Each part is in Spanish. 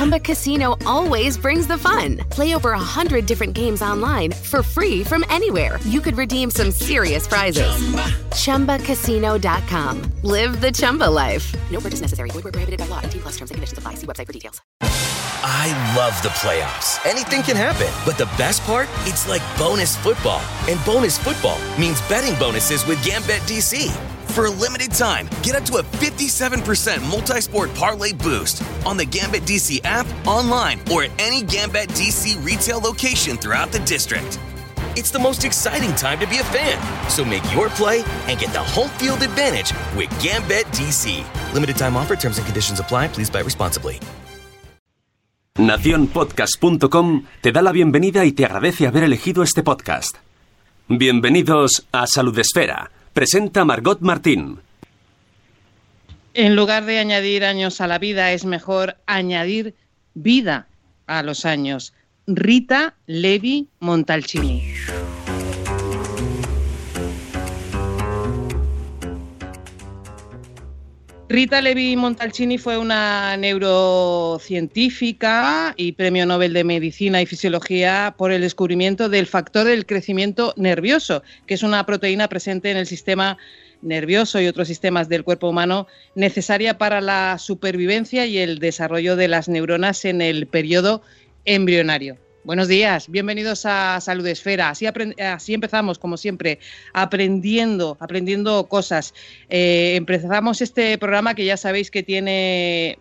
Chumba Casino always brings the fun. Play over a hundred different games online for free from anywhere. You could redeem some serious prizes. Chumba. ChumbaCasino.com. Live the Chumba life. No purchase necessary. Void where prohibited by law. T plus terms and conditions apply. See website for details. I love the playoffs. Anything can happen. But the best part? It's like bonus football. And bonus football means betting bonuses with Gambit DC. For a limited time, get up to a 57% multi sport parlay boost on the Gambit DC app, online, or at any Gambit DC retail location throughout the district. It's the most exciting time to be a fan. So make your play and get the home field advantage with Gambit DC. Limited time offer, terms and conditions apply. Please buy responsibly. Naciónpodcast.com te da la bienvenida y te agradece haber elegido este podcast. Bienvenidos a Salud Esfera. Presenta Margot Martín. En lugar de añadir años a la vida, es mejor añadir vida a los años. Rita Levi Montalcini. Rita Levi Montalcini fue una neurocientífica y premio Nobel de Medicina y Fisiología por el descubrimiento del factor del crecimiento nervioso, que es una proteína presente en el sistema nervioso y otros sistemas del cuerpo humano necesaria para la supervivencia y el desarrollo de las neuronas en el periodo embrionario. Buenos días, bienvenidos a Salud Esfera. Así, empezamos, como siempre, aprendiendo, aprendiendo cosas. Eh, empezamos este programa que ya sabéis que tiene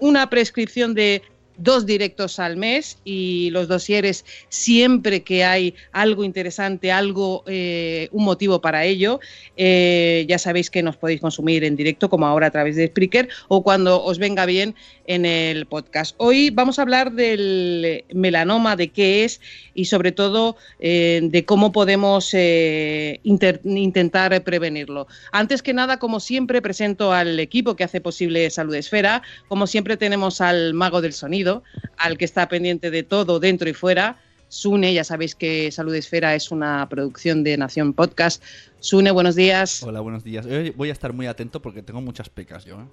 una prescripción de dos directos al mes y los dosieres siempre que hay algo interesante, algo, eh, un motivo para ello. Eh, ya sabéis que nos podéis consumir en directo, como ahora a través de Spreaker, o cuando os venga bien en el podcast. Hoy vamos a hablar del melanoma, de qué es y sobre todo eh, de cómo podemos intentar prevenirlo. Antes que nada, como siempre, presento al equipo que hace posible Salud Esfera. Como siempre tenemos al mago del sonido al que está pendiente de todo dentro y fuera. Sune, ya sabéis que Salud Esfera es una producción de Nación Podcast. Sune, buenos días. Hola, buenos días. voy a estar muy atento porque tengo muchas pecas yo. ¿eh?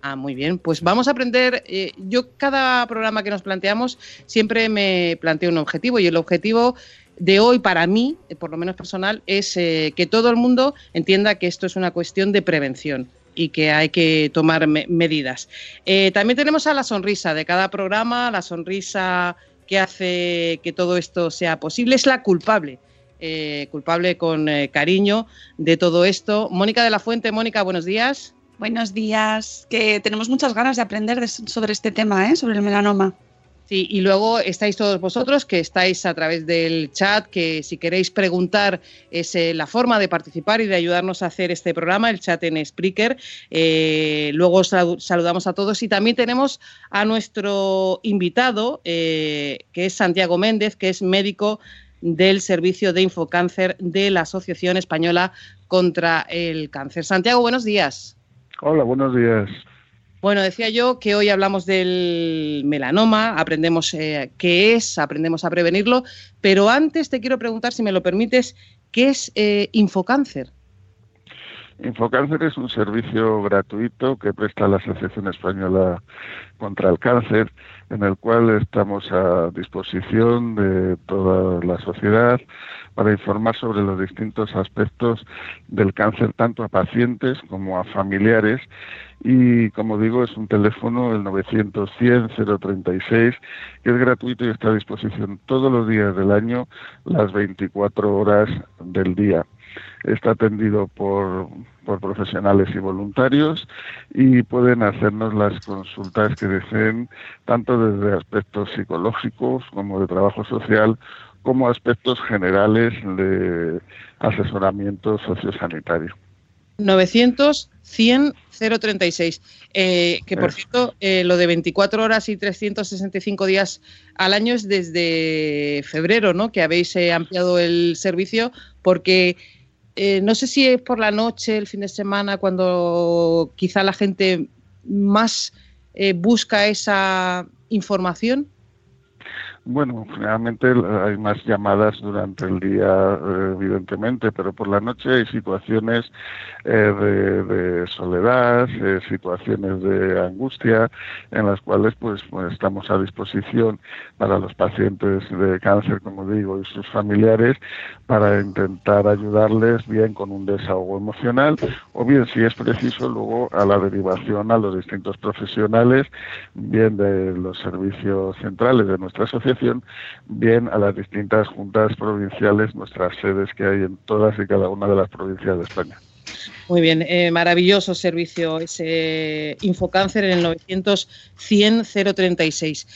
Ah, muy bien. Pues vamos a aprender. Eh, yo, cada programa que nos planteamos, siempre me planteo un objetivo y el objetivo de hoy para mí, eh, por lo menos personal, es que todo el mundo entienda que esto es una cuestión de prevención y que hay que tomar medidas. Eh, también tenemos a la sonrisa de cada programa, la sonrisa que hace que todo esto sea posible, es la culpable. Eh, culpable con eh, cariño de todo esto. Mónica de la Fuente, Mónica, buenos días. Buenos días, que tenemos muchas ganas de aprender sobre este tema, sobre el melanoma. Sí, y luego estáis todos vosotros que estáis a través del chat, que si queréis preguntar es eh, la forma de participar y de ayudarnos a hacer este programa, el chat en Spreaker. Eh, luego saludamos a todos y también tenemos a nuestro invitado, eh, que es Santiago Méndez, que es médico del Servicio de Infocáncer de la Asociación Española contra el Cáncer. Santiago, buenos días. Hola, buenos días. Bueno, decía yo que hoy hablamos del melanoma, aprendemos eh, qué es, aprendemos a prevenirlo, pero antes te quiero preguntar, si me lo permites, ¿qué es eh, Infocáncer? Infocáncer es un servicio gratuito que presta la Asociación Española contra el Cáncer, en el cual estamos a disposición de toda la sociedad para informar sobre los distintos aspectos del cáncer, tanto a pacientes como a familiares. Y como digo, es un teléfono, el 900-100-036, que es gratuito y está a disposición todos los días del año, las 24 horas del día está atendido por, por, profesionales y voluntarios y pueden hacernos las consultas que deseen, tanto desde aspectos psicológicos como de trabajo social, como aspectos generales de asesoramiento sociosanitario. 900 100 036. Eh, que por cierto, eh, lo de 24 horas y 365 días al año es desde febrero, ¿no? Que habéis eh, ampliado el servicio porque eh, no sé si es por la noche, el fin de semana, cuando quizá la gente más eh, busca esa información? Bueno, generalmente hay más llamadas durante el día, eh, evidentemente, pero por la noche hay situaciones eh, de, soledad, eh, situaciones de angustia, en las cuales pues, pues, estamos a disposición para los pacientes de cáncer, como digo, y sus familiares, para intentar ayudarles bien con un desahogo emocional, o bien, si es preciso, luego a la derivación a los distintos profesionales, bien de los servicios centrales de nuestra bien a las distintas juntas provinciales, nuestras sedes que hay en todas y cada una de las provincias de España. Muy bien, eh, maravilloso servicio ese Infocáncer en el 900 100 036.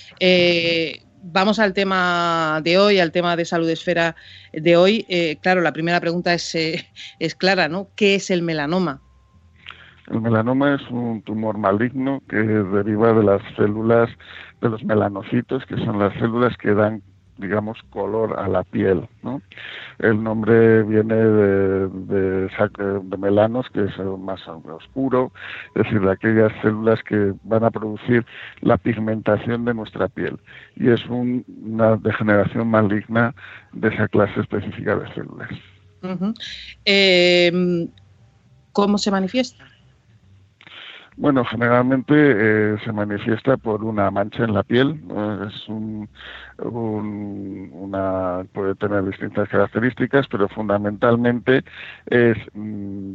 vamos al tema de hoy, al tema de salud esfera de hoy. Eh, claro, la primera pregunta es, eh, es clara, ¿no? ¿Qué es el melanoma? El melanoma es un tumor maligno que deriva de las células de los melanocitos, que son las células que dan digamos, color a la piel. El nombre viene de, de, melanos, que es más oscuro, es decir, de aquellas células que van a producir la pigmentación de nuestra piel. Y es una degeneración maligna de esa clase específica de células. Em, ¿Cómo se manifiesta? Bueno, generalmente eh, se manifiesta por una mancha en la piel. Es un, una puede tener distintas características, pero fundamentalmente es mm,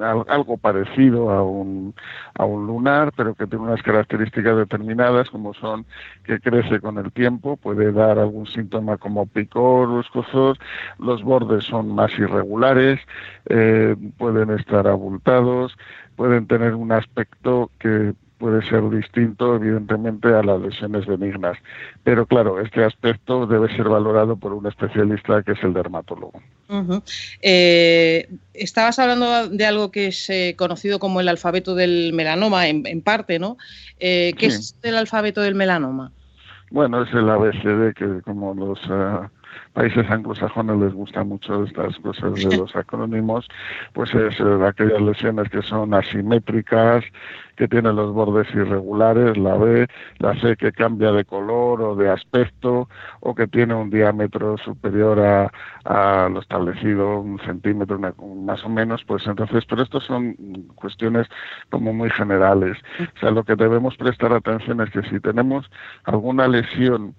algo parecido a un, a un lunar, pero que tiene unas características determinadas, como son que crece con el tiempo, puede dar algún síntoma como picor o escozor, los bordes son más irregulares, eh, pueden estar abultados, pueden tener un aspecto que puede ser distinto, evidentemente, a las lesiones benignas. Pero claro, este aspecto debe ser valorado por un especialista que es el dermatólogo. Eh, estabas hablando de algo que es eh, conocido como el alfabeto del melanoma, en, parte, ¿no? Eh, ¿Qué es el alfabeto del melanoma? Bueno, es el ABCD, que como los países anglosajones les gusta mucho estas cosas de los acrónimos, pues es eh, aquellas lesiones que son asimétricas, que tienen los bordes irregulares, la B, la C que cambia de color o de aspecto, o que tiene un diámetro superior a, lo establecido, un centímetro más o menos, pues entonces, pero estos son cuestiones como muy generales. O sea, lo que debemos prestar atención es que si tenemos alguna lesión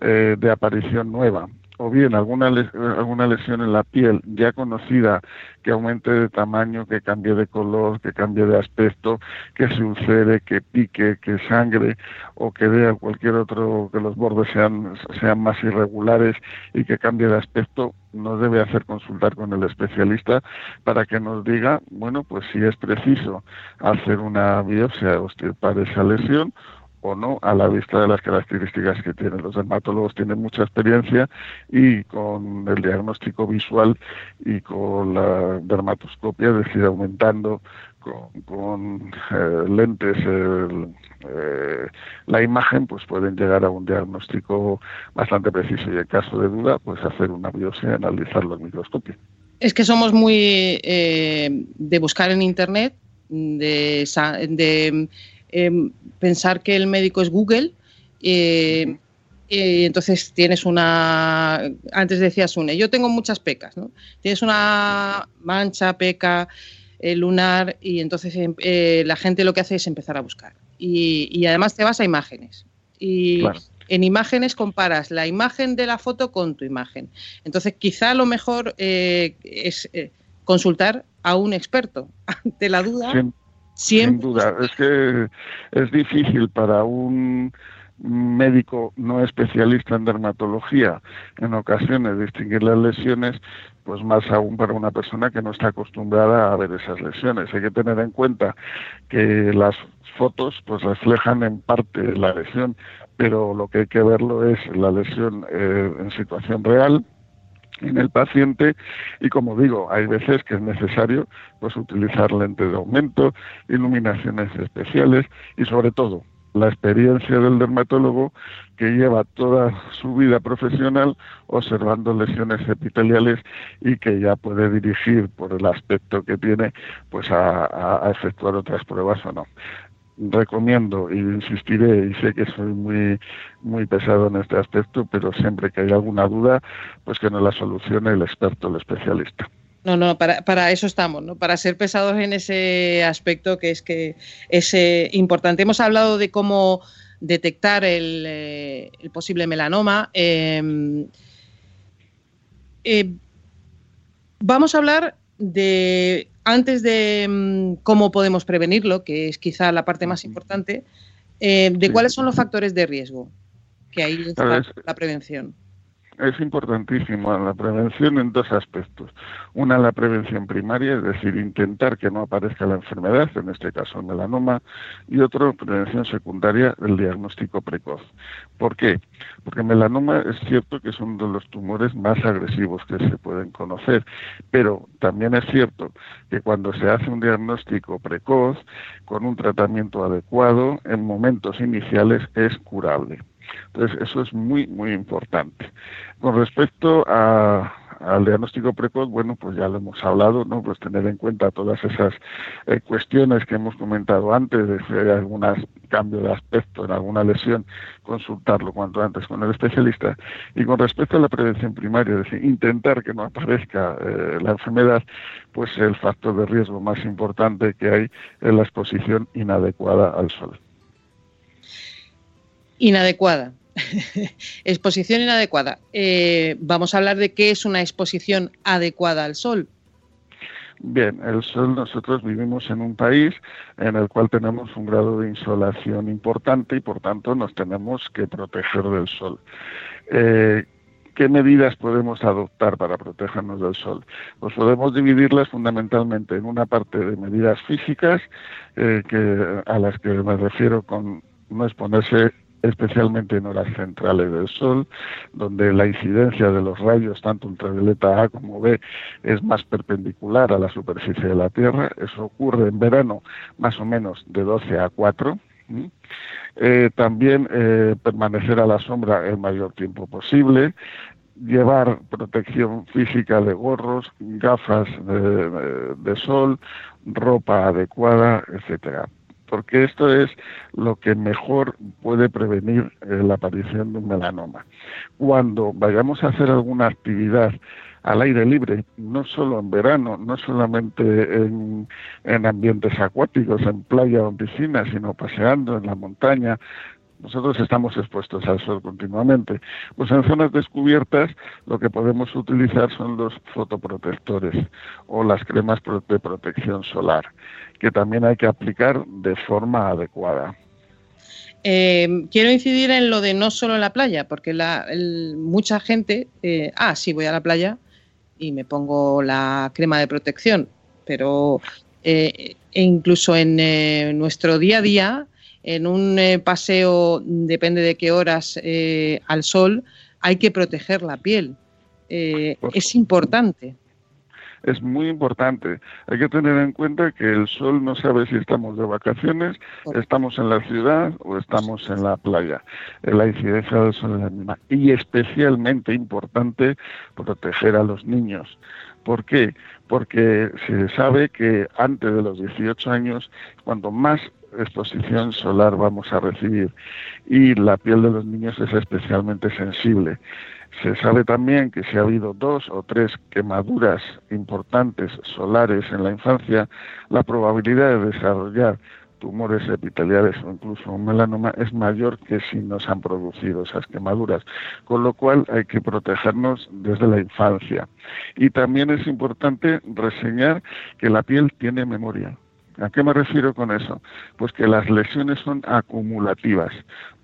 eh, de aparición nueva, o bien alguna, alguna lesión en la piel ya conocida que aumente de tamaño, que cambie de color, que cambie de aspecto, que se ulcere, que pique, que sangre o que vea cualquier otro, que los bordes sean, sean más irregulares y que cambie de aspecto, nos debe hacer consultar con el especialista para que nos diga, bueno, pues si es preciso hacer una biopsia o estirpar esa lesión o no a la vista de las características que tienen. Los dermatólogos tienen mucha experiencia y con el diagnóstico visual y con la dermatoscopia, es decir, aumentando con, eh, lentes eh, la imagen, pues pueden llegar a un diagnóstico bastante preciso y en caso de duda, pues hacer una biopsia y analizarlo en microscopio. Es que somos muy eh, de buscar en Internet, de, de Em, pensar que el médico es Google. Eh, y entonces tienes una, antes decías una, yo tengo muchas pecas, ¿no? Tienes una mancha, peca, eh, lunar y entonces em, eh, la gente lo que hace es empezar a buscar. Y, además te vas a imágenes. Y en imágenes comparas la imagen de la foto con tu imagen. Entonces quizá lo mejor es consultar a un experto ante la duda. Sin duda, es que es difícil para un médico no especialista en dermatología en ocasiones distinguir las lesiones, pues más aún para una persona que no está acostumbrada a ver esas lesiones. Hay que tener en cuenta que las fotos pues reflejan en parte la lesión, pero lo que hay que verlo es la lesión eh, en situación real en el paciente y como digo, hay veces que es necesario pues utilizar lentes de aumento, iluminaciones especiales y sobre todo la experiencia del dermatólogo que lleva toda su vida profesional observando lesiones epiteliales y que ya puede dirigir por el aspecto que tiene pues a, a efectuar otras pruebas o no. Recomiendo y insistiré y sé que soy muy muy pesado en este aspecto, pero siempre que haya alguna duda, pues que nos la solucione el experto, el especialista. No, no, para, para, eso estamos, ¿no? Para ser pesados en ese aspecto que es que es eh, importante. Hemos hablado de cómo detectar el, eh, posible melanoma. Em, eh, vamos a hablar de, antes de mm, cómo podemos prevenirlo, que es quizá la parte más importante, eh, de cuáles son los factores de riesgo que hay en la prevención es importantísimo la prevención en dos aspectos. Una, la prevención primaria, es decir, intentar que no aparezca la enfermedad, en este caso el melanoma, y otro, prevención secundaria, el diagnóstico precoz. ¿Por qué? Porque el melanoma es cierto que es uno de los tumores más agresivos que se pueden conocer, pero también es cierto que cuando se hace un diagnóstico precoz, con un tratamiento adecuado, en momentos iniciales es curable. Entonces, eso es muy, muy importante. Con respecto al diagnóstico precoz, bueno, pues ya lo hemos hablado, ¿no? Pues tener en cuenta todas esas eh, cuestiones que hemos comentado antes, de si hay algún cambio de aspecto en alguna lesión, consultarlo cuanto antes con el especialista. Y con respecto a la prevención primaria, es decir, intentar que no aparezca eh, la enfermedad, pues el factor de riesgo más importante que hay es la exposición inadecuada al sol. Inadecuada. exposición inadecuada. Eh, vamos a hablar de qué es una exposición adecuada al sol. Bien, el sol, nosotros vivimos en un país en el cual tenemos un grado de insolación importante y por tanto nos tenemos que proteger del sol. Eh, ¿Qué medidas podemos adoptar para protegernos del sol? Pues podemos dividirlas fundamentalmente en una parte de medidas físicas, eh, que, a las que me refiero con no exponerse especialmente en horas centrales del Sol, donde la incidencia de los rayos, tanto ultravioleta A como B, es más perpendicular a la superficie de la Tierra. Eso ocurre en verano más o menos de 12 a 4. Eh, también eh, permanecer a la sombra el mayor tiempo posible, llevar protección física de gorros, gafas de sol, ropa adecuada, etcétera porque esto es lo que mejor puede prevenir eh, la aparición de un melanoma. Cuando vayamos a hacer alguna actividad al aire libre, no solo en verano, no solamente en, en ambientes acuáticos, en playa o en piscina, sino paseando en la montaña, nosotros estamos expuestos al sol continuamente. Pues en zonas descubiertas lo que podemos utilizar son los fotoprotectores o las cremas de protección solar, que también hay que aplicar de forma adecuada. Eh, quiero incidir en lo de no solo en la playa, porque la, mucha gente, eh, ah, sí, voy a la playa y me pongo la crema de protección, pero eh, e incluso en nuestro día a día en un eh, paseo, depende de qué horas, eh, al sol, hay que proteger la piel. Eh, es importante. Es muy importante. Hay que tener en cuenta que el sol no sabe si estamos de vacaciones, estamos en la ciudad o estamos en la playa. La incidencia del sol es la misma. Y especialmente importante proteger a los niños. ¿Por qué? Porque se sabe que antes de los 18 años, cuando más exposición solar vamos a recibir y la piel de los niños es especialmente sensible. Se sabe también que si ha habido dos o tres quemaduras importantes solares en la infancia, la probabilidad de desarrollar tumores epiteliales o incluso un melanoma es mayor que si no se han producido esas quemaduras, con lo cual hay que protegernos desde la infancia. Y también es importante reseñar que la piel tiene memoria. ¿A qué me refiero con eso? Pues que las lesiones son acumulativas.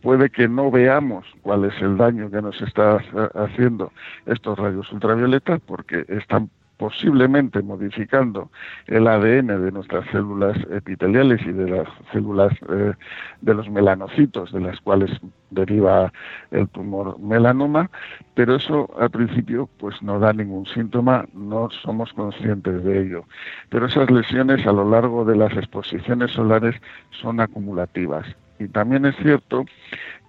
Puede que no veamos cuál es el daño que nos está haciendo estos rayos ultravioletas porque están posiblemente modificando el ADN de nuestras células epiteliales y de las células eh, de los melanocitos de las cuales deriva el tumor melanoma, pero eso al principio pues no da ningún síntoma, no somos conscientes de ello. Pero esas lesiones a lo largo de las exposiciones solares son acumulativas. Y también es cierto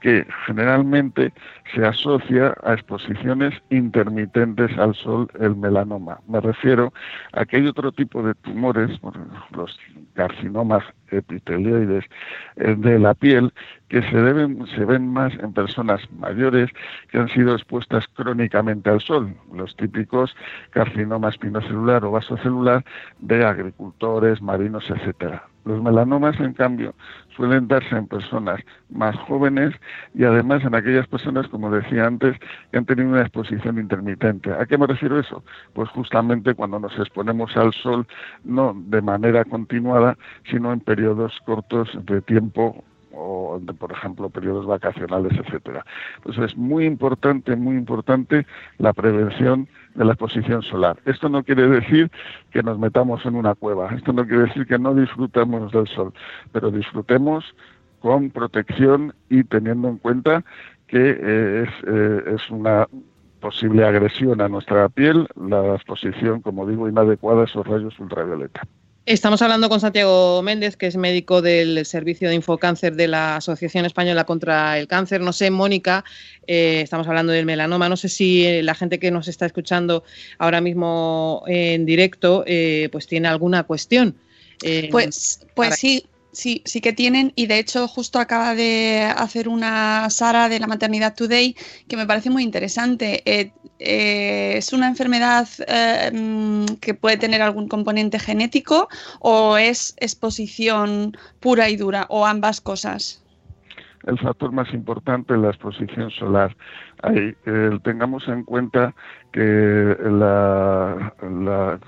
que generalmente se asocia a exposiciones intermitentes al sol el melanoma. Me refiero a que hay otro tipo de tumores, los carcinomas epitelioides eh, de la piel, que se, deben, ven más en personas mayores que han sido expuestas crónicamente al sol, los típicos carcinomas espinocelular o vasocelular de agricultores, marinos, etcétera. Los melanomas, en cambio, suelen darse en personas más jóvenes y además en aquellas personas, como decía antes, que han tenido una exposición intermitente. ¿A qué me refiero eso? Pues justamente cuando nos exponemos al sol, no de manera continuada, sino en periodos cortos de tiempo por ejemplo periodos vacacionales, etcétera. Pues es muy importante, muy importante la prevención de la exposición solar. Esto no quiere decir que nos metamos en una cueva, esto no quiere decir que no disfrutemos del sol, pero disfrutemos con protección y teniendo en cuenta que eh, eh, es una posible agresión a nuestra piel la exposición, como digo, inadecuada a esos rayos ultravioleta. Estamos hablando con Santiago Méndez, que es médico del Servicio de Infocáncer de la Asociación Española contra el Cáncer. No sé, Mónica, eh, estamos hablando del melanoma. No sé si eh, la gente que nos está escuchando ahora mismo en directo, eh, pues tiene alguna cuestión. pues, pues sí. Sí, sí que tienen y de hecho justo acaba de hacer una Sara de la Maternidad Today que me parece muy interesante. Eh, eh, ¿Es una enfermedad eh, mm, que puede tener algún componente genético o es exposición pura y dura o ambas cosas? El factor más importante es la exposición solar. Tengamos en cuenta que la, la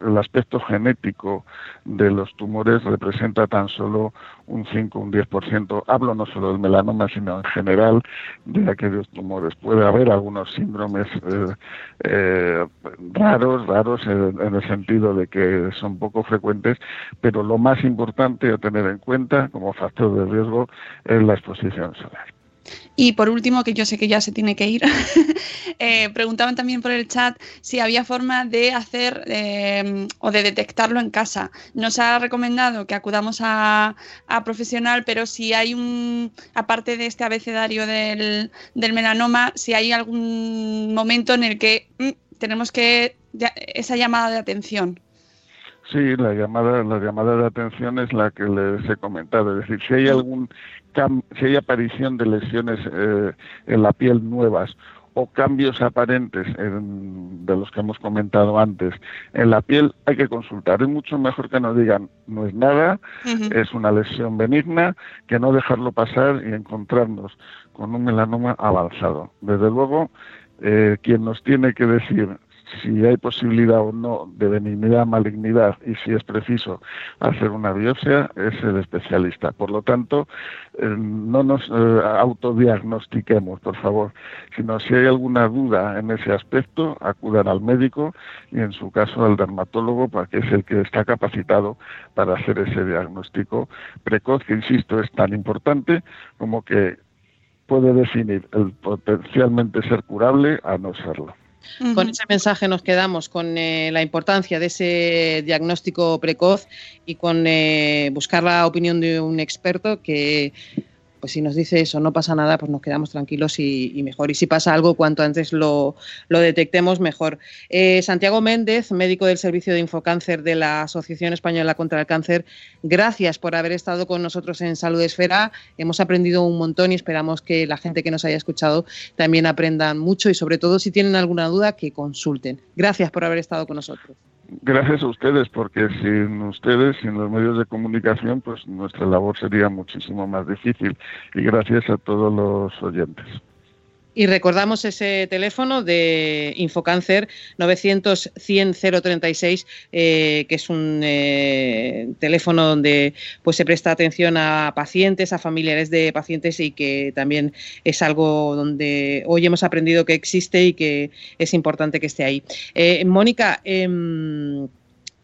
el aspecto genético de los tumores representa tan solo un 5, un 10%. Hablo no solo del melanoma, sino en general de aquellos tumores. Puede haber algunos síndromes eh, eh, raros, raros en, en, el sentido de que son poco frecuentes, pero lo más importante a tener en cuenta como factor de riesgo es la exposición solar. Y por último, que yo sé que ya se tiene que ir, eh, preguntaban también por el chat si había forma de hacer eh, o de detectarlo en casa. Nos ha recomendado que acudamos a, profesional, pero si hay un, aparte de este abecedario del, melanoma, si hay algún momento en el que mm, tenemos que, esa llamada de atención. Sí, la llamada, la llamada de atención es la que les he comentado. Es decir, si hay algún si hay aparición de lesiones eh, en la piel nuevas o cambios aparentes de los que hemos comentado antes en la piel, hay que consultar. Es mucho mejor que nos digan, no es nada, es una lesión benigna, que no dejarlo pasar y encontrarnos con un melanoma avanzado. Desde luego, eh, quien nos tiene que decir si hay posibilidad o no de benignidad, malignidad y si es preciso hacer una biopsia es el especialista. Por lo tanto, eh, no nos eh, autodiagnostiquemos, por favor, sino si hay alguna duda en ese aspecto, acudan al médico y en su caso al dermatólogo, para que es el que está capacitado para hacer ese diagnóstico precoz, que insisto es tan importante como que puede definir el potencialmente ser curable a no serlo. Con ese mensaje nos quedamos, con eh, la importancia de ese diagnóstico precoz y con eh, buscar la opinión de un experto que pues si nos dice eso, no pasa nada, pues nos quedamos tranquilos y, mejor. Y si pasa algo, cuanto antes lo, detectemos, mejor. Eh, Santiago Méndez, médico del Servicio de Infocáncer de la Asociación Española contra el Cáncer, gracias por haber estado con nosotros en Salud Esfera. Hemos aprendido un montón y esperamos que la gente que nos haya escuchado también aprendan mucho y sobre todo si tienen alguna duda, que consulten. Gracias por haber estado con nosotros gracias a ustedes, porque sin ustedes, sin los medios de comunicación, pues nuestra labor sería muchísimo más difícil. Y gracias a todos los oyentes. Y recordamos ese teléfono de Infocáncer 900 100 036, que es un eh, teléfono donde pues se presta atención a pacientes, a familiares de pacientes y que también es algo donde hoy hemos aprendido que existe y que es importante que esté ahí. Eh, Mónica, em,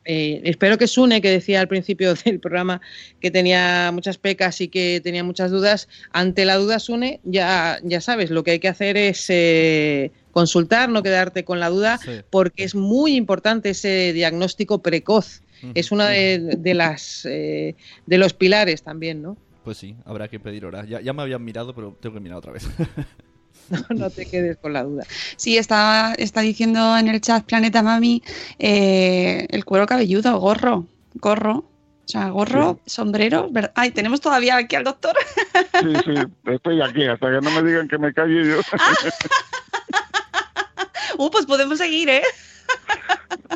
eh, espero que Sune, que decía al principio del programa que tenía muchas pecas y que tenía muchas dudas, ante la duda Sune, ya, ya sabes, lo que hay que hacer es eh, consultar, no quedarte con la duda, porque es muy importante ese diagnóstico precoz. Es uno de, las, eh, de los pilares también, ¿no? Pues sí, habrá que pedir hora. Ya, ya me habían mirado, pero tengo que mirar otra vez. No, no te quedes con la duda. Sí, está, está diciendo en el chat Planeta Mami eh, el cuero cabelludo, gorro, gorro. O sea, gorro, sombrero. ¿verdad? Ay, tenemos todavía aquí al doctor. Sí, sí, estoy aquí, hasta que no me digan que me calle yo. Uh, pues podemos seguir, ¿eh?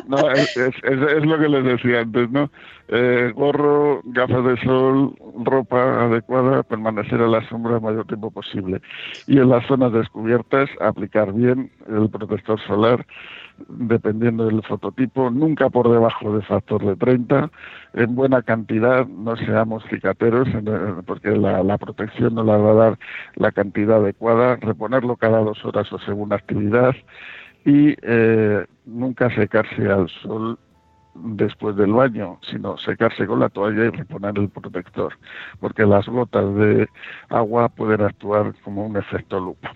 No, es, lo que les decía antes, ¿no? Eh, gorro, gafas de sol, ropa adecuada, permanecer a la sombra el mayor tiempo posible. Y en las zonas descubiertas, aplicar bien el protector solar, dependiendo del fototipo, nunca por debajo de factor de 30, en buena cantidad, no seamos cicateros, porque la, la protección no la va a dar la cantidad adecuada, reponerlo cada dos horas o según actividad, y eh, nunca secarse al sol después del baño, sino secarse con la toalla y reponer el protector, porque las gotas de agua pueden actuar como un efecto lupa.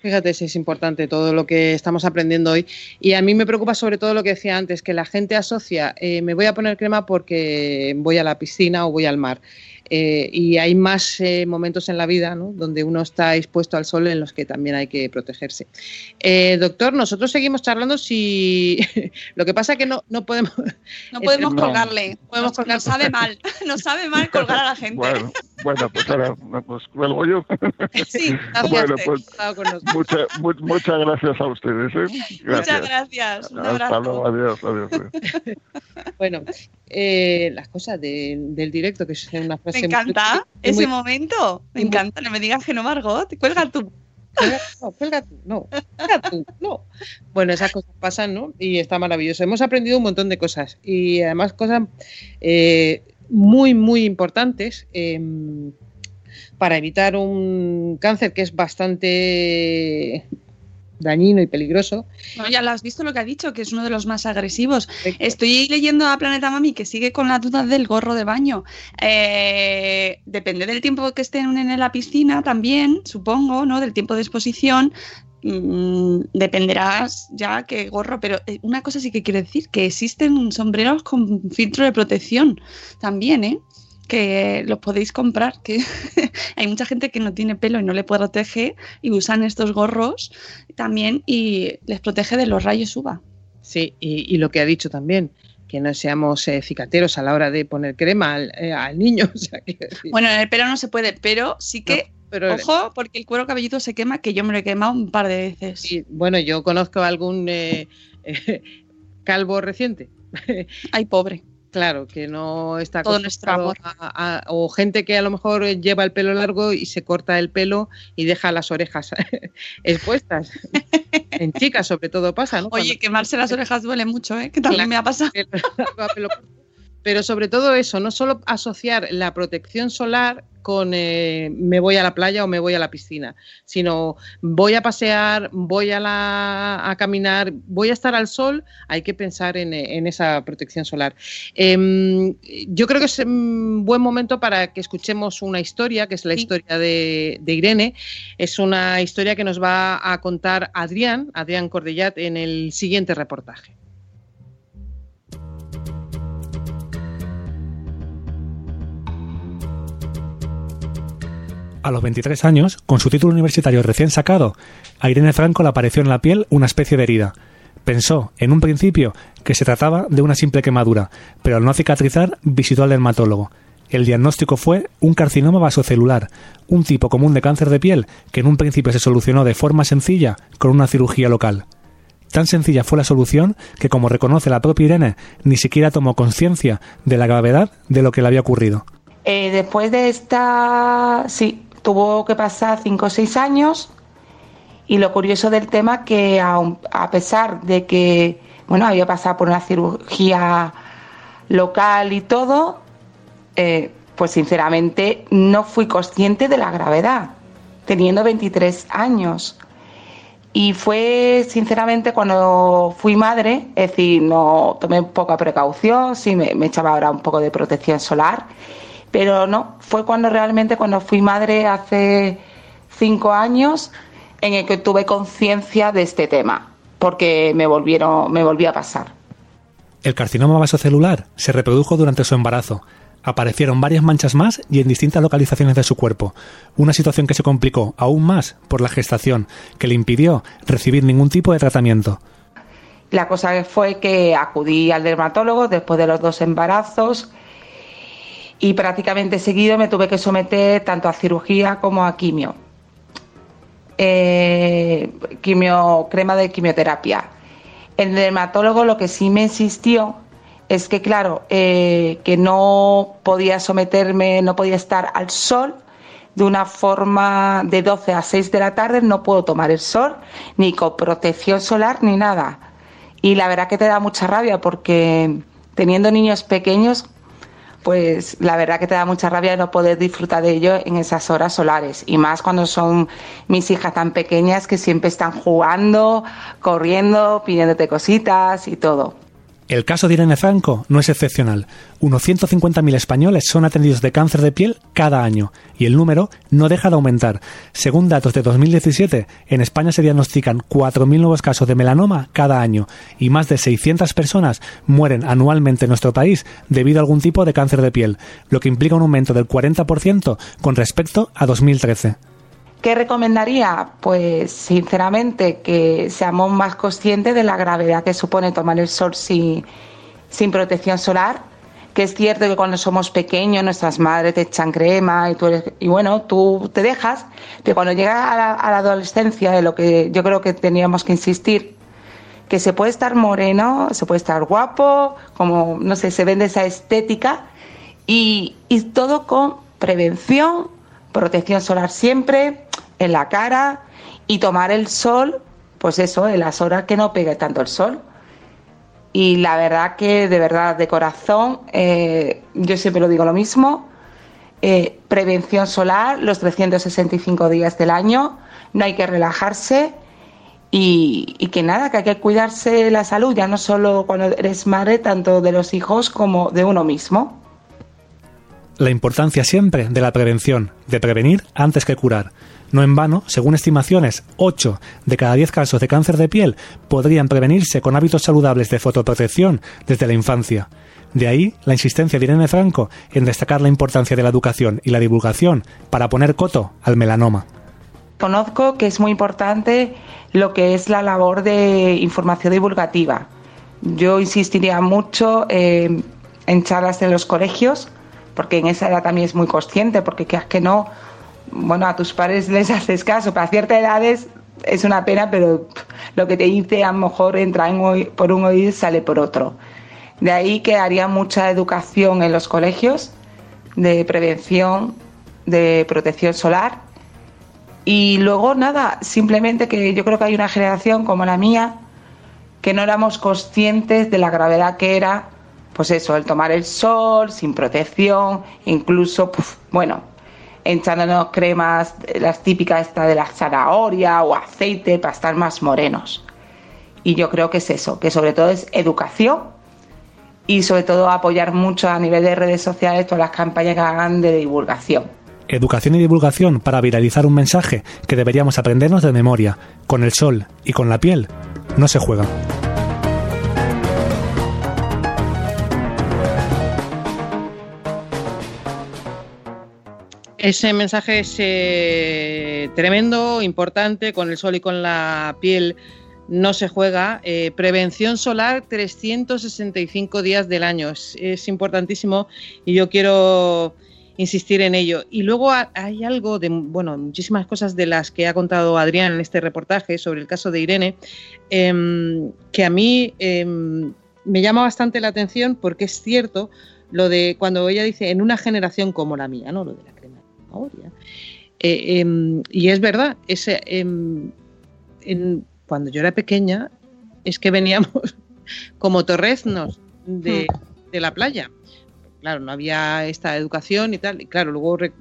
Fíjate si es importante todo lo que estamos aprendiendo hoy. Y a mí me preocupa sobre todo lo que decía antes, que la gente asocia, eh, me voy a poner crema porque voy a la piscina o voy al mar. Eh, y hay más eh, momentos en la vida ¿no? donde uno está expuesto al sol en los que también hay que protegerse. Eh, doctor, nosotros seguimos charlando si lo que pasa es que no, no podemos... No podemos No. colgarle. Podemos nos, colgar. nos sabe mal. Nos sabe mal colgar a la gente. Bueno, bueno, pues ahora pues cuelgo yo. Sí, gracias. Bueno, pues mucha- mu- muchas gracias a ustedes. ¿eh? Muchas gracias. Un Hasta abrazo. luego, adiós, adiós. adiós. Bueno, eh, las cosas de- del directo, que es una frase Me encanta muy- ese muy- momento. Me muy- encanta. No me digas que no, Margot. Cuelga tú. No, cuelga tú, no, cuelga tú, no. Bueno, esas cosas pasan, ¿no? Y está maravilloso. Hemos aprendido un montón de cosas y además cosas eh, muy, muy importantes em, para evitar un cáncer que es bastante dañino y peligroso. No, ya lo has visto lo que ha dicho, que es uno de los más agresivos. Estoy leyendo a Planeta Mami que sigue con la duda del gorro de baño. Eh, depende del tiempo que estén en la piscina también, supongo, ¿no? Del tiempo de exposición. mm, dependerás ya qué gorro, pero eh, una cosa sí que quiero decir, que existen sombreros con filtro de protección también, ¿eh? Que los podéis comprar, que hay mucha gente que no tiene pelo y no le protege y usan estos gorros también y les protege de los rayos UVA. Sí, y, y lo que ha dicho también, que no seamos eh, cicateros a la hora de poner crema al, eh, al niño. O sea, Bueno, en el pelo no se puede, pero sí que, pero ojo, porque el cuero cabelludo se quema, que yo me lo he quemado un par de veces. sí, bueno, yo conozco algún eh, eh, calvo reciente. Ay, pobre. Claro, que no está Todo nuestro acostumbrado a- a- o gente que a lo mejor lleva el pelo largo y se corta el pelo y deja las orejas expuestas. en chicas sobre todo pasa, ¿no? Oye, quemarse las orejas duele mucho, ¿eh? Que también me ha pasado. Pero sobre todo eso, no solo asociar la protección solar con eh, me voy a la playa o me voy a la piscina, sino voy a pasear, voy a, la, a caminar, voy a estar al sol, hay que pensar en, eh, en esa protección solar. Em, yo creo que es un buen momento para que escuchemos una historia, que es la Sí. historia de, de Irene. Es una historia que nos va a contar Adrián, Adrián Cordellat, en el siguiente reportaje. A los 23 años, con su título universitario recién sacado, a Irene Franco le apareció en la piel una especie de herida. Pensó, en un principio, que se trataba de una simple quemadura, pero al no cicatrizar, visitó al dermatólogo. El diagnóstico fue un carcinoma vasocelular, un tipo común de cáncer de piel que en un principio se solucionó de forma sencilla con una cirugía local. Tan sencilla fue la solución que, como reconoce la propia Irene, ni siquiera tomó conciencia de la gravedad de lo que le había ocurrido. Eh, después de esta, sí, tuvo que pasar cinco o seis años y lo curioso del tema que aun- a pesar de que, bueno, había pasado por una cirugía local y todo, eh, pues sinceramente no fui consciente de la gravedad, teniendo 23 años. Y fue sinceramente cuando fui madre, es decir, no tomé poca precaución, sí me echaba ahora un poco de protección solar, pero no, fue cuando realmente cuando fui madre hace cinco años en el que tuve conciencia de este tema, porque me volvieron, me volví a pasar. El carcinoma vasocelular se reprodujo durante su embarazo. Aparecieron varias manchas más y en distintas localizaciones de su cuerpo, una situación que se complicó aún más por la gestación, que le impidió recibir ningún tipo de tratamiento. La cosa fue que acudí al dermatólogo después de los dos embarazos y prácticamente seguido me tuve que someter tanto a cirugía como a quimio. Eh, quimio crema de quimioterapia. El dermatólogo lo que sí me insistió es que, claro, eh, que no podía someterme, no podía estar al sol de una forma de 12 a 6 de la tarde, no puedo tomar el sol, ni con protección solar, ni nada. Y la verdad que te da mucha rabia porque teniendo niños pequeños, pues la verdad que te da mucha rabia no poder disfrutar de ello en esas horas solares. Y más cuando son mis hijas tan pequeñas que siempre están jugando, corriendo, pidiéndote cositas y todo. El caso de Irene Franco no es excepcional. Unos 150.000 españoles son atendidos de cáncer de piel cada año y el número no deja de aumentar. Según datos de 2017, en España se diagnostican 4.000 nuevos casos de melanoma cada año y más de 600 personas mueren anualmente en nuestro país debido a algún tipo de cáncer de piel, lo que implica un aumento del 40% con respecto a 2013. ¿Qué recomendaría? Pues sinceramente que seamos más conscientes de la gravedad que supone tomar el sol sin, sin protección solar, que es cierto que cuando somos pequeños nuestras madres te echan crema y, tú y bueno, tú te dejas, pero cuando llega a la, a la adolescencia, de lo que yo creo que teníamos que insistir, que se puede estar moreno, se puede estar guapo, como, no sé, se vende esa estética y, y todo con prevención, protección solar siempre, en la cara y tomar el sol, pues eso, en las horas que no pegue tanto el sol. Y la verdad que, de verdad, de corazón, eh, yo siempre lo digo lo mismo, eh, prevención solar los 365 días del año, no hay que relajarse y, y, que nada, que hay que cuidarse la salud, ya no solo cuando eres madre, tanto de los hijos como de uno mismo. La importancia siempre de la prevención, de prevenir antes que curar. No en vano, según estimaciones, 8 de cada 10 casos de cáncer de piel podrían prevenirse con hábitos saludables de fotoprotección desde la infancia. De ahí la insistencia de Irene Franco en destacar la importancia de la educación y la divulgación para poner coto al melanoma. Conozco que es muy importante lo que es la labor de información divulgativa. Yo insistiría mucho eh, en charlas en los colegios, porque en esa edad también es muy consciente, porque que que no, bueno, a tus padres les haces caso, para ciertas edades es una pena, pero lo que te dice a lo mejor entra por un oído y sale por otro. De ahí que haría mucha educación en los colegios de prevención, de protección solar. Y luego nada, simplemente que yo creo que hay una generación como la mía que no éramos conscientes de la gravedad que era, pues eso, el tomar el sol sin protección, incluso, bueno, echándonos cremas, las típicas esta de la zanahoria o aceite para estar más morenos. Y yo creo que es eso, que sobre todo es educación y sobre todo apoyar mucho a nivel de redes sociales todas las campañas que hagan de divulgación. Educación y divulgación para viralizar un mensaje que deberíamos aprendernos de memoria. Con el sol y con la piel no se juega. Ese mensaje es eh, tremendo, importante, con el sol y con la piel no se juega. Eh, prevención solar 365 días del año. Es, importantísimo y yo quiero insistir en ello. Y luego hay algo de, bueno, muchísimas cosas de las que ha contado Adrián en este reportaje sobre el caso de Irene, eh, que a mí em, me llama bastante la atención porque es cierto lo de cuando ella dice en una generación como la mía, ¿no? Lo de la Eh, eh, y es verdad, ese, en, cuando yo era pequeña, es que veníamos como torreznos de, de, la playa. Claro, no había esta educación y tal. Y claro, luego re,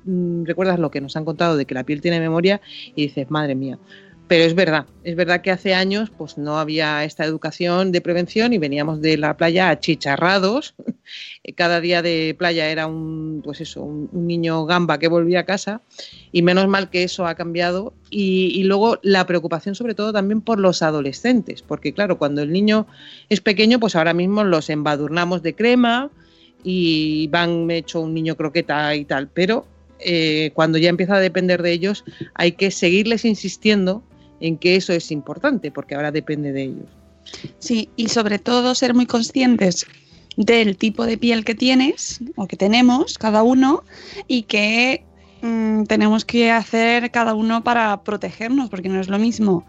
recuerdas lo que nos han contado de que la piel tiene memoria y dices, madre mía. Pero es verdad, es verdad que hace años pues no había esta educación de prevención y veníamos de la playa achicharrados. Cada día de playa era un, pues eso, un, niño gamba que volvía a casa y menos mal que eso ha cambiado. Y, luego la preocupación sobre todo también por los adolescentes, porque claro, cuando el niño es pequeño, pues ahora mismo los embadurnamos de crema y van, hecho un niño croqueta y tal, pero eh, cuando ya empieza a depender de ellos, hay que seguirles insistiendo en que eso es importante, porque ahora depende de ellos. Sí, y sobre todo ser muy conscientes del tipo de piel que tienes o que tenemos cada uno y que mm, tenemos que hacer cada uno para protegernos, porque no es lo mismo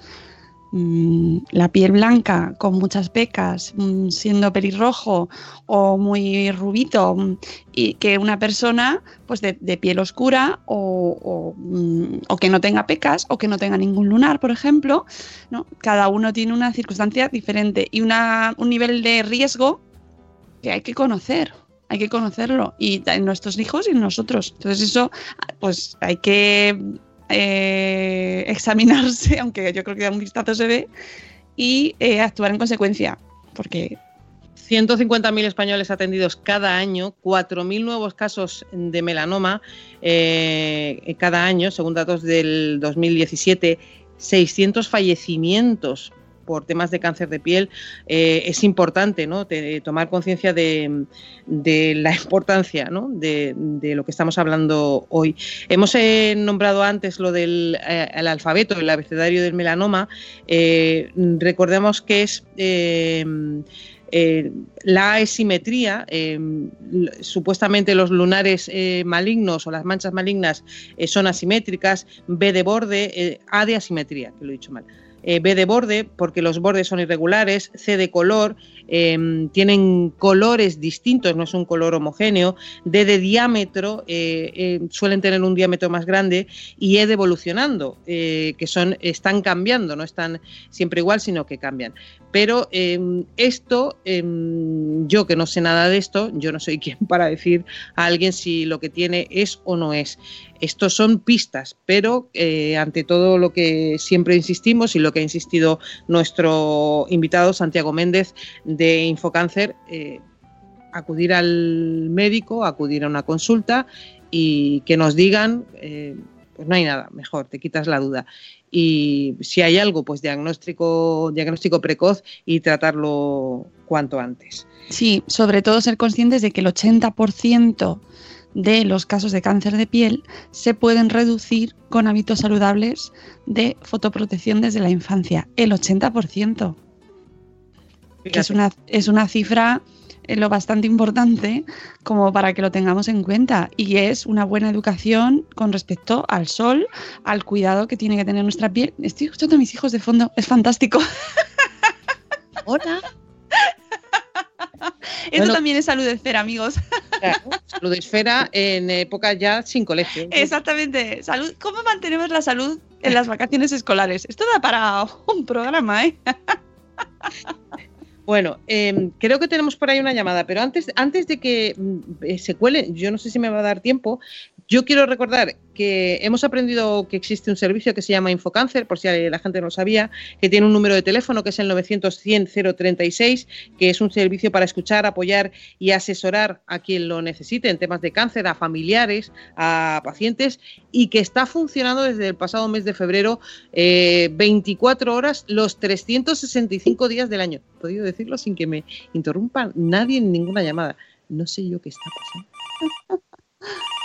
la piel blanca con muchas pecas, mm, siendo pelirrojo o muy rubito, mm, y que una persona pues de, piel oscura o, que no tenga pecas o que no tenga ningún lunar, por ejemplo. ¿no? Cada uno tiene una circunstancia diferente y una, un nivel de riesgo que hay que conocer. Hay que conocerlo y en nuestros hijos y en nosotros. Entonces eso, pues hay que eh, examinarse, aunque yo creo que a un vistazo se ve, y eh, actuar en consecuencia, porque 150.000 españoles atendidos cada año, 4.000 nuevos casos de melanoma eh, cada año, según datos del 2017, 600 fallecimientos por temas de cáncer de piel, eh, es importante ¿no? tomar conciencia de, la importancia ¿no? de, lo que estamos hablando hoy. Hemos eh, nombrado antes lo del eh, alfabeto, el abecedario del melanoma. recordemos que es... la asimetría, supuestamente los lunares malignos o las manchas malignas son asimétricas, B de borde, A de asimetría, que lo he dicho mal. B de borde, porque los bordes son irregulares, C de color, em, tienen colores distintos, no es un color homogéneo, D de diámetro, eh, eh, suelen tener un diámetro más grande, y E de evolucionando, eh, que son, están cambiando, no están siempre igual, sino que cambian. Pero em, esto, em, yo que no sé nada de esto, yo no soy quien para decir a alguien si lo que tiene es o no es. Estos son pistas, pero eh, ante todo lo que siempre insistimos y lo que ha insistido nuestro invitado Santiago Méndez de Infocáncer, eh, acudir al médico, acudir a una consulta y que nos digan, eh, pues no hay nada, mejor, te quitas la duda. Y si hay algo, pues diagnóstico, diagnóstico precoz y tratarlo cuanto antes. Sí, sobre todo ser conscientes de que el 80% de los casos de cáncer de piel se pueden reducir con hábitos saludables de fotoprotección desde la infancia, el 80%. Que es una, es una cifra eh, lo bastante importante como para que lo tengamos en cuenta y es una buena educación con respecto al sol, al cuidado que tiene que tener nuestra piel. Estoy escuchando a mis hijos de fondo, es fantástico. Hola. Esto también es salud esfera, amigos. salud esfera en época ya sin colegio. Exactamente. Salud, ¿Cómo mantenemos la salud en las vacaciones escolares? Esto da para un programa, ¿eh? Bueno, em, creo que tenemos por ahí una llamada, pero antes, antes de que mm, eh, se cuele, yo no sé si me va a dar tiempo, yo quiero recordar que hemos aprendido que existe un servicio que se llama Infocáncer, por si la gente no lo sabía, que tiene un número de teléfono que es el 900-100-036, que es un servicio para escuchar, apoyar y asesorar a quien lo necesite en temas de cáncer, a familiares, a pacientes, y que está funcionando desde el pasado mes de febrero 24 eh, horas los 365 días del año. He podido decirlo sin que me interrumpa nadie en ninguna llamada. No sé yo qué está pasando.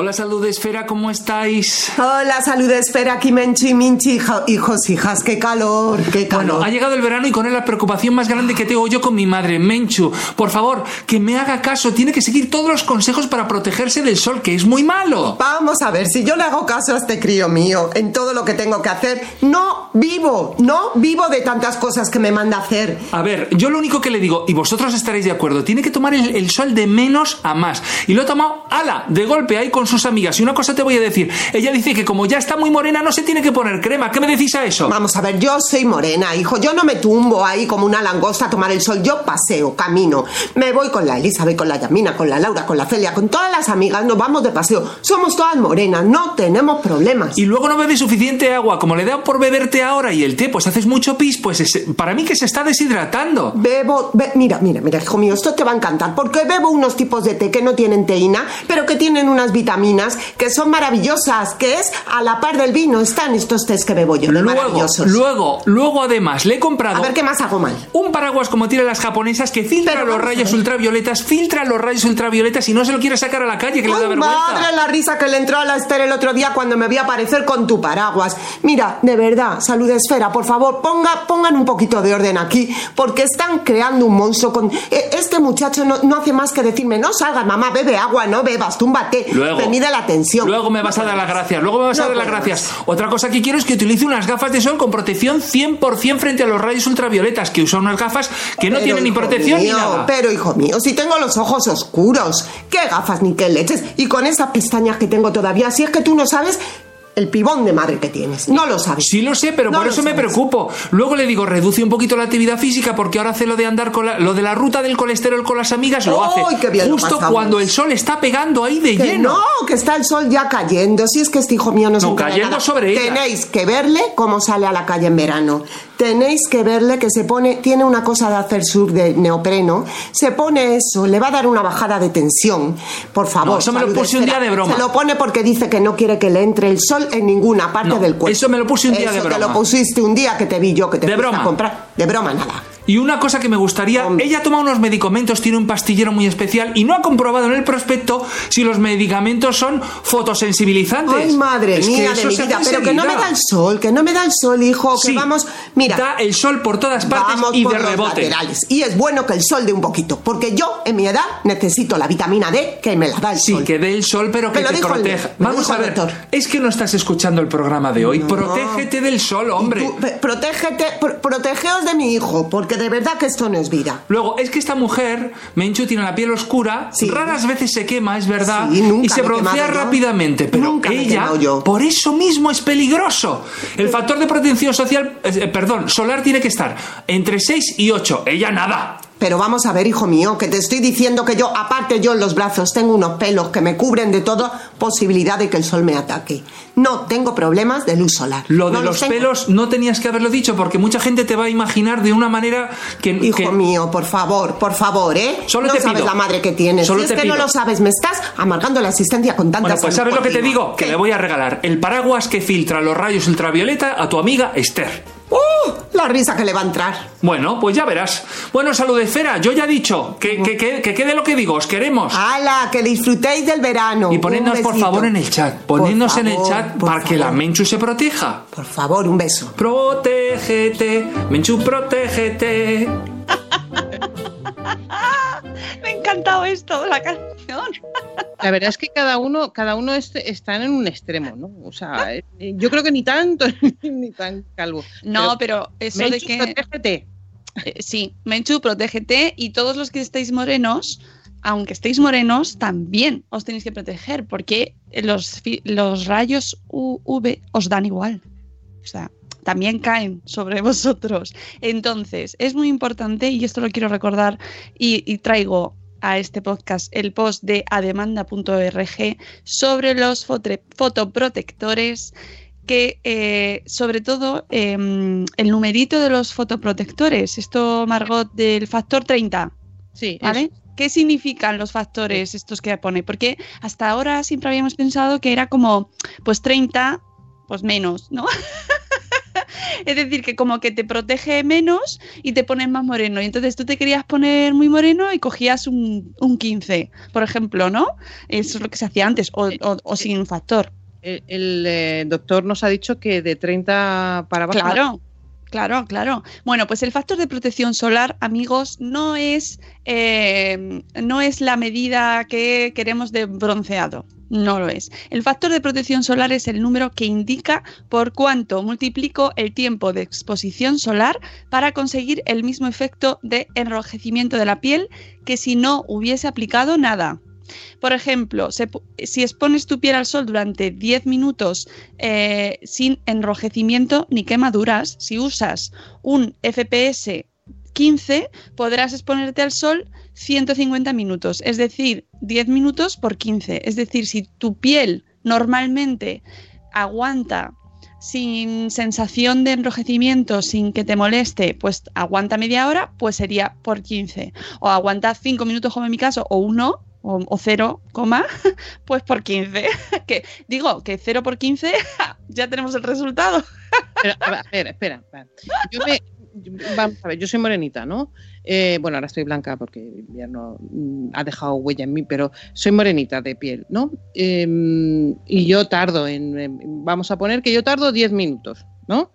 Hola Salud Esfera, ¿cómo estáis? Hola Salud Esfera, aquí Menchi, Minchi, hijos, hijas, qué calor, qué calor. Bueno, ha llegado el verano y con él la preocupación más grande que tengo yo con mi madre, Menchu. Por favor, que me haga caso, tiene que seguir todos los consejos para protegerse del sol, que es muy malo. Vamos a ver, si yo le hago caso a este crío mío en todo lo que tengo que hacer, no vivo, no vivo de tantas cosas que me manda hacer. A ver, yo lo único que le digo, y vosotros estaréis de acuerdo, tiene que tomar el, el sol de menos a más. Y lo he tomado, ala, de golpe ahí con sus amigas. Y una cosa te voy a decir, ella dice que como ya está muy morena no se tiene que poner crema. ¿Qué me decís a eso? Vamos a ver, yo soy morena, hijo. Yo no me tumbo ahí como una langosta a tomar el sol. Yo paseo, camino. Me voy con la Elizabeth, con la Yamina, con la Laura, con la Celia, con todas las amigas. Nos vamos de paseo. Somos todas morenas, no tenemos problemas. Y luego no bebes suficiente agua. Como le da por beberte ahora y el té, pues haces mucho pis, pues para mí que se está deshidratando. Bebo, mira, mira, mira, hijo mío, esto te va a encantar. Porque bebo unos tipos de té que no tienen teína, pero que tienen unas vitaminas vitaminas que son maravillosas, que es a la par del vino. Están estos test que bebo yo, Luego, maravillosos. luego, luego además, le he comprado A ver qué más hago mal. un paraguas como tienen las japonesas que filtra Pero los rayos ultravioletas, filtra los rayos ultravioletas y no se lo quiere sacar a la calle, que le da vergüenza. madre, la risa que le entró a la Esther el otro día cuando me vi aparecer con tu paraguas. Mira, de verdad, Salud Esfera, por favor, ponga, pongan un poquito de orden aquí, porque están creando un monstruo con... Eh, Este muchacho no, no hace más que decirme, no salgas, mamá, bebe agua, no bebas, túmbate. Luego, mide la tensión. Luego me vas a dar las gracias. Luego me vas a dar las gracias. Otra cosa que quiero es que utilice unas gafas de sol con protección 100% frente a los rayos ultravioletas. Que usa unas gafas que no Pero, tienen ni protección ni nada. Pero, hijo mío, si tengo los ojos oscuros, qué gafas ni qué leches. Y con esas pestañas que tengo todavía, si es que tú no sabes el pibón de madre que tienes. No lo sabes. Sí lo sé, pero No por eso me preocupo. Luego le digo, reduce un poquito la actividad física porque ahora hace lo de andar con la- lo de la ruta del colesterol con las amigas, lo hace ¡Ay, qué bien lo justo cuando el sol está pegando ahí de Que lleno. no, que está el sol ya cayendo. Si es que este hijo mío no se No, cayendo nada. sobre ella. Tenéis que verle cómo sale a la calle en verano. Tenéis que verle que se pone, tiene una cosa de hacer sur de neopreno. Se pone eso, le va a dar una bajada de tensión. Por favor. No, eso me lo puse un día de broma. Se lo pone porque dice que no quiere que le entre el sol en ninguna parte No, del cuerpo. eso me lo puse un día de Eso te broma. lo pusiste un día que te vi yo, que te De broma. a comprar. De broma, nada. Y una cosa que me gustaría, Hombre. ella toma unos medicamentos, tiene un pastillero muy especial y no ha comprobado en el prospecto si los medicamentos son fotosensibilizantes. Ay, madre Es mía de mi vida, pero que no me da el sol, que no me da el sol, hijo, que Sí, vamos, mira, da el sol por todas partes vamos y por de los rebote. laterales. Y es bueno que el sol dé un poquito, porque yo en mi edad necesito la vitamina D que me la da el Sí, sol. que dé el sol, pero que Me lo te proteja. Vamos a ver, doctor. es que no estás escuchando el programa de hoy. Protégete del sol, hombre. Tú, protégete, pr- protegeos de mi hijo, porque de verdad que esto no es vida. Luego, es que esta mujer, Menchu, tiene la piel oscura, Sí. raras veces se quema, es verdad, Sí, nunca y se broncea rápidamente, pero Nunca ella, yo. por eso mismo es peligroso. El factor de protección social, eh, perdón, solar tiene que estar entre 6 y 8, ella nada. Pero vamos a ver, hijo mío, que te estoy diciendo que yo, aparte yo en los brazos, tengo unos pelos que me cubren de toda posibilidad de que el sol me ataque. No tengo problemas de luz solar. Lo de los tengo. pelos no tenías que haberlo dicho porque mucha gente te va a imaginar de una manera que... Hijo que- mío, por favor, por favor, ¿eh? Solo no te sabes pido. la madre que tienes. Solo si es te que no lo sabes, me estás amargando la asistencia con tantas Bueno, pues sabes lo que te digo, que le voy a regalar el paraguas que filtra los rayos ultravioleta a tu amiga Esther. ¡Uh! La risa que le va a entrar. Bueno, pues ya verás. Bueno, salud esfera, yo ya he dicho que, que, que- que quede lo que digo, os queremos. ¡Hala! Que disfrutéis del verano. y ponednos por favor en el chat, ponednos en el chat para que la. Menchu se proteja. Por favor, un beso. Protégete, Menchu, protégete. Me ha encantado esto, la canción. La verdad es que cada uno, cada uno es- están en un extremo, ¿no? O sea, eh, yo creo que ni tanto ni tan calvo. No, pero eso de que. protégete. Eh, sí, Menchu, protégete y todos los que estéis morenos, aunque estéis morenos, también os tenéis que proteger porque los, los rayos UV os dan igual. O sea, también caen sobre vosotros. Entonces, es muy importante, y esto lo quiero recordar, y, y traigo a este podcast el post de ademanda.org sobre los fotoprotectores que eh, sobre todo eh, el numerito de los fotoprotectores, esto Margot del factor 30, Sí, ¿vale? ¿Qué significan los factores estos que pone? Porque hasta ahora siempre habíamos pensado que era como pues 30, pues menos, ¿no? es decir, que como que te protege menos y te pones más moreno. Y entonces tú te querías poner muy moreno y cogías un, un 15, por ejemplo, ¿no? Eso es lo que se hacía antes, o, o- o sin factor. El, el, eh, doctor nos ha dicho que de 30 para abajo. Claro, claro, claro. Bueno, pues el factor de protección solar, amigos, no es, eh, no es la medida que queremos de bronceado. No lo es. El factor de protección solar es el número que indica por cuánto multiplico el tiempo de exposición solar para conseguir el mismo efecto de enrojecimiento de la piel que si no hubiese aplicado nada. Por ejemplo, si expones tu piel al sol durante 10 minutos eh, sin enrojecimiento ni quemaduras, si usas un FPS 15, podrás exponerte al sol 150 minutos, es decir, 10 minutos por 15. Es decir, si tu piel normalmente aguanta sin sensación de enrojecimiento, sin que te moleste, pues aguanta media hora, pues sería por 15. O aguanta 5 minutos como en mi caso, o uno, o, o 0, coma, pues por 15. que digo que 0 por 15 ya tenemos el resultado. Pero, a ver, espera, espera. Yo me, vamos a ver, yo soy morenita, ¿no? Eh, bueno, ahora estoy blanca porque el invierno mm, ha dejado huella en mí, pero soy morenita de piel, ¿no? Eh, y yo tardo en, en- vamos a poner que yo tardo 10 minutos, ¿no?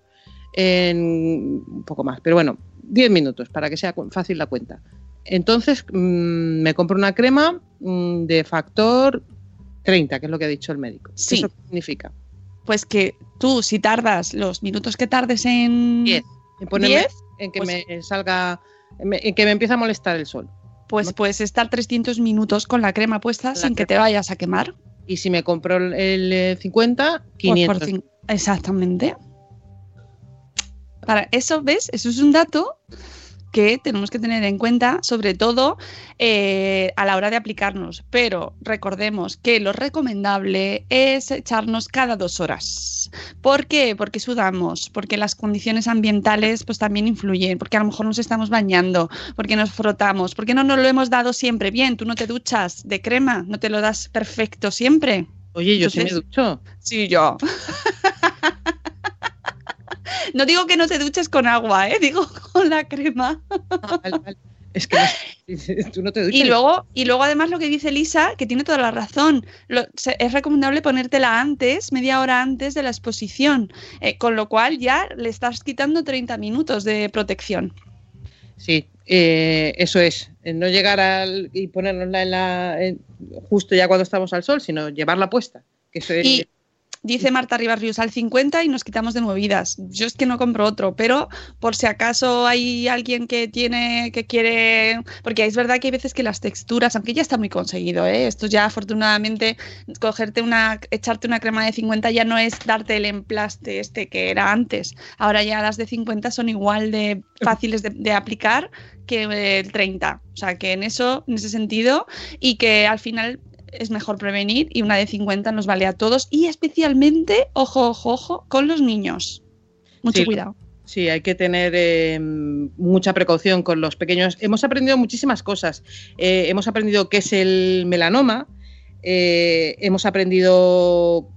En un poco más, pero bueno, 10 minutos para que sea fácil la cuenta. Entonces mm, me compro una crema de factor 30, que es lo que ha dicho el médico. Sí. ¿Eso qué significa? Pues que tú, si tardas los minutos que tardes en 10. En ponerme- 10, en que pues- me salga, en que me empiece a molestar el sol. pues puedes estar 300 minutos con la crema puesta sin que te vayas a quemar. Y si me compro el, el, eh, 50, Pues 500. por cin- Exactamente. Para eso, ¿ves? Eso es un dato que tenemos que tener en cuenta, sobre todo eh, a la hora de aplicarnos. Pero recordemos que lo recomendable es echarnos cada dos horas. ¿Por qué? Porque sudamos, porque las condiciones ambientales pues también influyen, porque a lo mejor nos estamos bañando, porque nos frotamos, porque no nos lo hemos dado siempre bien. Tú no te duchas de crema, no te lo das perfecto siempre. Oye, yo sí me Entonces- ducho. Sí, yo. No digo que no te duches con agua, ¿eh? digo con la crema. Es que no- tú no te duchas. Y luego, y luego además lo que dice Lisa, que tiene toda la razón, lo- se- es recomendable ponértela antes, media hora antes de la exposición, eh, con lo cual ya le estás quitando 30 minutos de protección. Sí, eh, eso es. eh, No llegar al, y ponernosla en la, en- justo ya cuando estamos al sol, sino llevarla puesta. Que eso es, Y dice Marta Ribarrius al 50 y nos quitamos de movidas. Yo es que no compro otro, pero por si acaso hay alguien que tiene, que quiere, porque es verdad que hay veces que las texturas, aunque ya está muy conseguido, ¿eh? esto ya afortunadamente, cogerte una, echarte una crema de 50 ya no es darte el emplaste este que era antes. Ahora ya las de 50 son igual de fáciles de, de aplicar que el 30. O sea que en eso, en ese sentido, y que al final es mejor prevenir y una de 50 nos vale a todos y especialmente, ojo, ojo, ojo, con los niños. Mucho Sí. cuidado. Sí, hay que tener eh, mucha precaución con los pequeños. Hemos aprendido muchísimas cosas. Eh, hemos aprendido qué es el melanoma, eh, hemos aprendido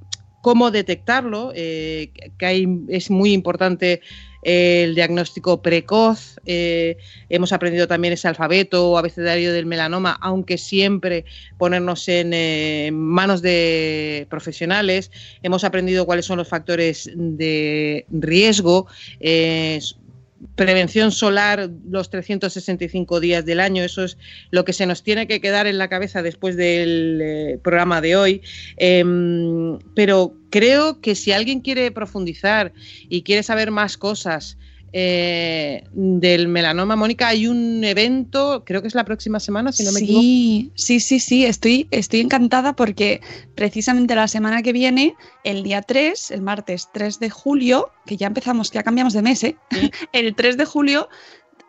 cómo detectarlo, eh, que hay, es muy importante el diagnóstico precoz. eh, hemos aprendido también ese alfabeto o abecedario del melanoma, aunque siempre ponernos en eh, manos de profesionales. Hemos aprendido cuáles son los factores de riesgo. eh, prevención solar los 365 días del año, eso es lo que se nos tiene que quedar en la cabeza después del eh, programa de hoy. Em, pero creo que si alguien quiere profundizar y quiere saber más cosas eh, del melanoma, Mónica, hay un evento, creo que es la próxima semana, si no me equivoco. Sí, sí, sí, sí, estoy, estoy encantada porque precisamente la semana que viene, el día 3, el martes 3 de julio, que ya empezamos, ya cambiamos de mes, ¿eh? el 3 de julio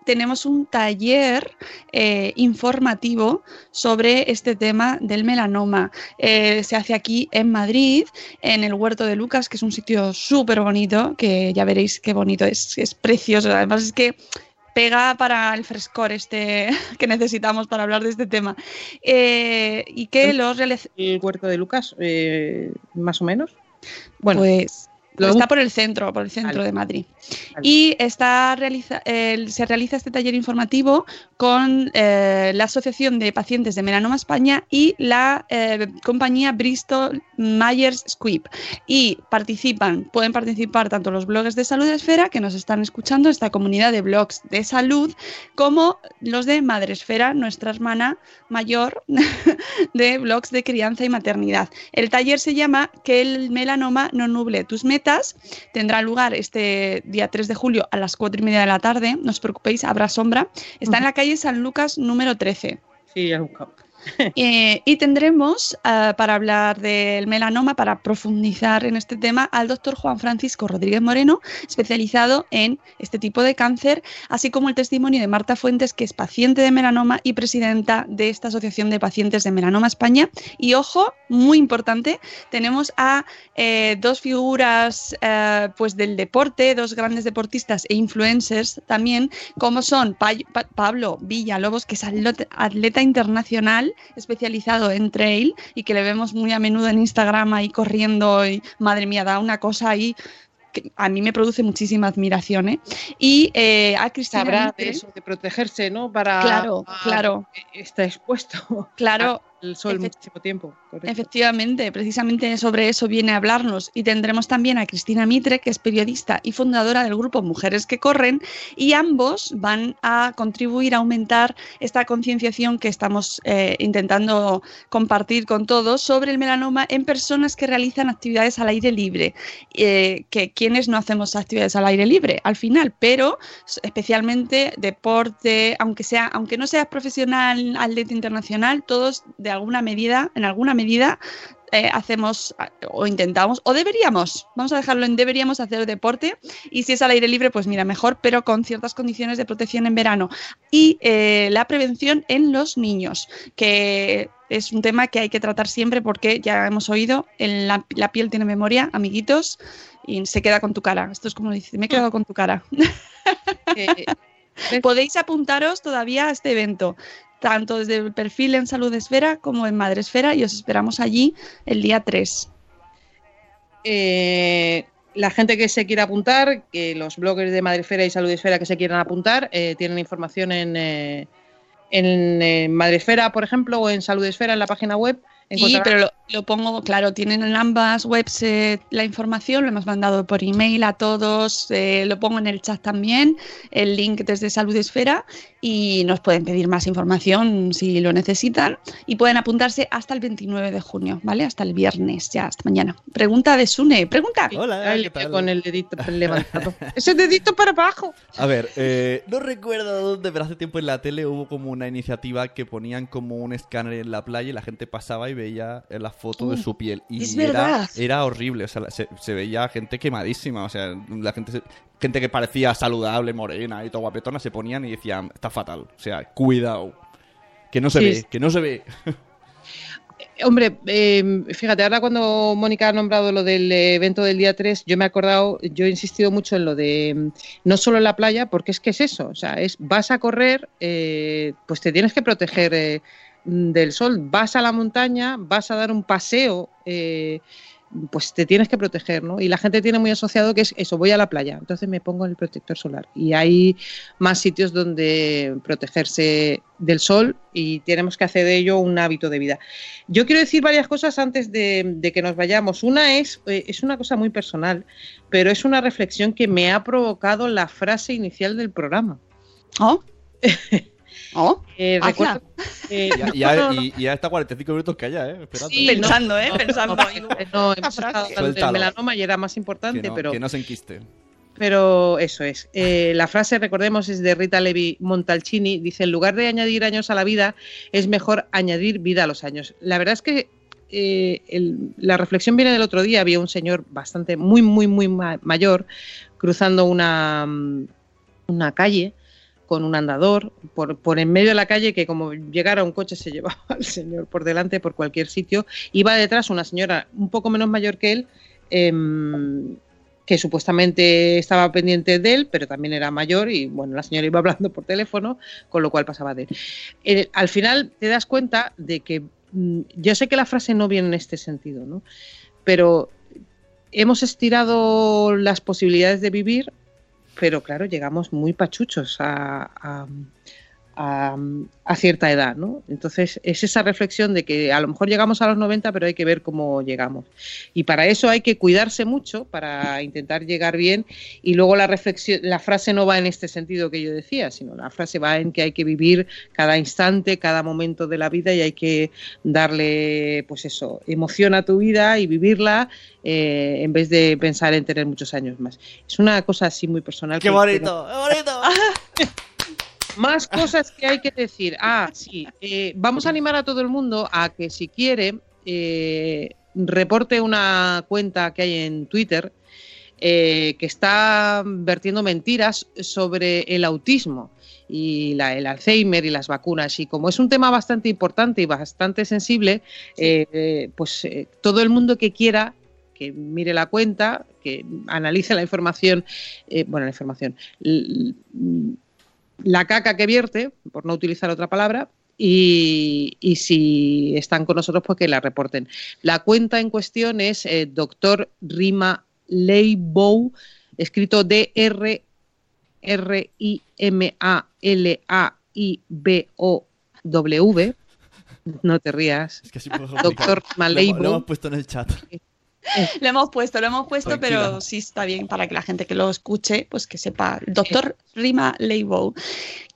tenemos un taller eh, informativo sobre este tema del melanoma. Eh, se hace aquí en Madrid, en el Huerto de Lucas, que es un sitio súper bonito, que ya veréis qué bonito es, es precioso. Además es que pega para el frescor este que necesitamos para hablar de este tema. Eh, y que los El huerto de Lucas, más o menos. Bueno, pues lo- está por el centro, por el centro Vale. de Madrid. Y está realiza, se realiza este taller informativo con eh, la Asociación de Pacientes de Melanoma España y la eh, compañía Bristol Myers Squibb. Y participan, pueden participar tanto los blogs de Salud Esfera, que nos están escuchando, esta comunidad de blogs de salud, como los de Madresfera, nuestra hermana mayor de blogs de crianza y maternidad. El taller se llama Que el melanoma no nuble tus metas. Tendrá lugar este día 3 de julio a las 4 y media de la tarde. No os preocupéis, habrá sombra. Está en la calle San Lucas número 13. Sí, ya he buscado. Eh, y tendremos ah, para hablar del melanoma, para profundizar en este tema, al doctor Juan Francisco Rodríguez Moreno, especializado en este tipo de cáncer, así como el testimonio de Marta Fuentes, que es paciente de melanoma y presidenta de esta Asociación de Pacientes de Melanoma España. Y ojo, muy importante, tenemos a eh, dos figuras eh, pues del deporte, dos grandes deportistas e influencers también, como son Pa- Pa- Pablo Villalobos, que es atleta internacional especializado en trail y que le vemos muy a menudo en Instagram ahí corriendo y madre mía, da una cosa ahí que a mí me produce muchísima admiración. ¿eh? Y eh, a Cristina Sabrá Mitre- de eso, de protegerse, ¿no? Para Claro, claro. Está expuesto Claro, al sol muchísimo tiempo. Correcto. Efectivamente, precisamente sobre eso viene a hablarnos. Y tendremos también a Cristina Mitre, que es periodista y fundadora del grupo Mujeres que Corren, y ambos van a contribuir a aumentar esta concienciación que estamos eh, intentando compartir con todos sobre el melanoma en personas que realizan actividades al aire libre. Eh, que quienes no hacemos actividades al aire libre al final, pero especialmente deporte, aunque sea, aunque no seas profesional, atleta internacional, todos de alguna medida, en alguna medida, eh, hacemos o intentamos o deberíamos, vamos a dejarlo en deberíamos hacer deporte y si es al aire libre, pues mira, mejor, pero con ciertas condiciones de protección en verano. Y eh, la prevención en los niños, que es un tema que hay que tratar siempre porque ya hemos oído, en la, la piel tiene memoria, amiguitos, y se queda con tu cara. Esto es como dice, me he quedado con tu cara. Eh, Podéis apuntaros todavía a este evento, tanto desde el perfil en Salud Esfera como en Madre Esfera, y os esperamos allí el día 3. Eh, la gente que se quiera apuntar, que los bloggers de Madrefera y Salud Esfera que se quieran apuntar, eh, tienen información en, eh, en eh, Madrefera, por ejemplo, o en Salud Esfera, en la página web. Sí, encontrarán- pero lo, lo pongo, claro, tienen en ambas webs eh, la información, lo hemos mandado por email a todos, eh, lo pongo en el chat también, el link desde Salud Esfera y nos pueden pedir más información si lo necesitan y pueden apuntarse hasta el 29 de junio, ¿vale? Hasta el viernes, ya, hasta mañana. Pregunta de Sune, pregunta. Hola, Ay, ¿qué tal? Con el dedito levantado. Ese dedito para abajo. A ver, eh, no recuerdo dónde, pero hace tiempo en la tele hubo como una iniciativa que ponían como un escáner en la playa y la gente pasaba y veía eh, la foto de Uh, su piel. Y es era, verdad. era horrible, o sea, se, se veía gente quemadísima, o sea, la gente, gente que parecía saludable, morena y todo guapetona, se ponían y decían, está fatal, o sea, cuidado. Que no se Sí, ve, que no se ve. Hombre, eh, fíjate, ahora cuando Mónica ha nombrado lo del evento del día 3, yo me he acordado, yo he insistido mucho en lo de mm, no solo en la playa, porque es que es eso, o sea, es vas a correr, eh, pues te tienes que proteger eh, mm, del sol, vas a la montaña, vas a dar un paseo, eh, pues te tienes que proteger, ¿no? Y la gente tiene muy asociado que es eso, voy a la playa, entonces me pongo el protector solar. Y hay más sitios donde protegerse del sol y tenemos que hacer de ello un hábito de vida. Yo quiero decir varias cosas antes de, de que nos vayamos. Una es, eh, es una cosa muy personal, pero es una reflexión que me ha provocado la frase inicial del programa. ¿Oh? ¿Oh? Eh, Hazla. recuerdo, eh, Ya, no, ya- no, no, y, y ya está 45 minutos calla, ¿eh? Esperando. Sí, Pensando, ¿eh? no, Pensando. no, no, no, Suéltalo. melanoma y era más importante, que, no, pero que no se enquiste. Pero eso es. Eh, la frase, recordemos, es de Rita Levi Montalcini. Dice, en lugar de añadir años a la vida, es mejor añadir vida a los años. La verdad es que eh, el- la reflexión viene del otro día. Había un señor bastante, muy, muy, muy ma- mayor cruzando una, mm, una calle con un andador por, por en medio de la calle que como llegara un coche se llevaba al señor por delante por cualquier sitio. Iba detrás una señora un poco menos mayor que él. em, que supuestamente estaba pendiente de él, pero también era mayor y bueno, la señora iba hablando por teléfono, con lo cual pasaba de él. Al final te das cuenta de que mm, yo sé que la frase no viene en este sentido, ¿no? Pero hemos estirado las posibilidades de vivir, pero claro, llegamos muy pachuchos a, a- a- a cierta edad, ¿no? Entonces es esa reflexión de que a lo mejor llegamos a los 90, pero hay que ver cómo llegamos. Y para eso hay que cuidarse mucho para intentar llegar bien. Y luego la reflexión, la frase no va en este sentido que yo decía, sino la frase va en que hay que vivir cada instante, cada momento de la vida y hay que darle, pues eso, emoción a tu vida y vivirla eh, en vez de pensar en tener muchos años más. Es una cosa así muy personal. ¡Qué que- bonito! ¡Qué bonito! más cosas que hay que decir. Ah, sí. eh, vamos a animar a todo el mundo a que si quiere eh, reporte una cuenta que hay en Twitter eh, que está vertiendo mentiras sobre el autismo y la- el Alzheimer y las vacunas. Y como es un tema bastante importante y bastante sensible, eh, eh, pues eh, todo el mundo que quiera que mire la cuenta, que analice la información, eh, bueno, la información, la caca que vierte, por no utilizar otra palabra, y, y si están con nosotros, pues que la reporten. La cuenta en cuestión es eh, Dr. Rima Leibow, escrito D-R R-I-M-A-L-A-I-B-O-W. No te rías. Es que así puedo Doctor explicar. Maleibo. Lo, lo hemos puesto en el chat. Lo hemos puesto, lo hemos puesto, Tranquila. pero sí está bien para que la gente que lo escuche, pues que sepa. Doctor Rima Leibow,